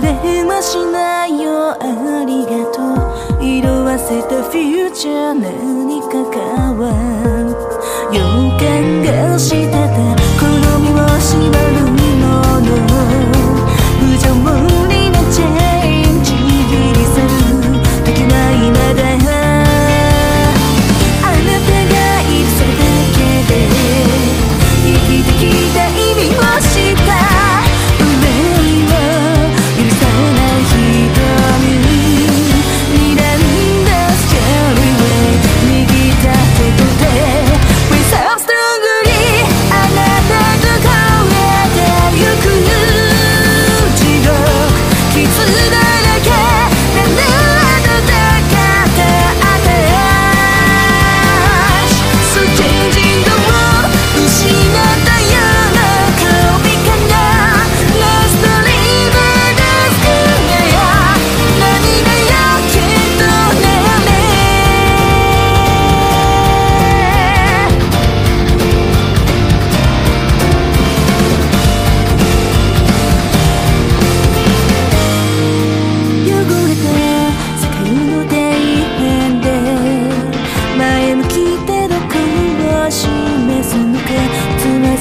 れはしないよありがとう色褪せたフューチャー何かかわる予感がし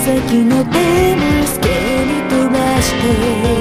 先の手助スに飛ばして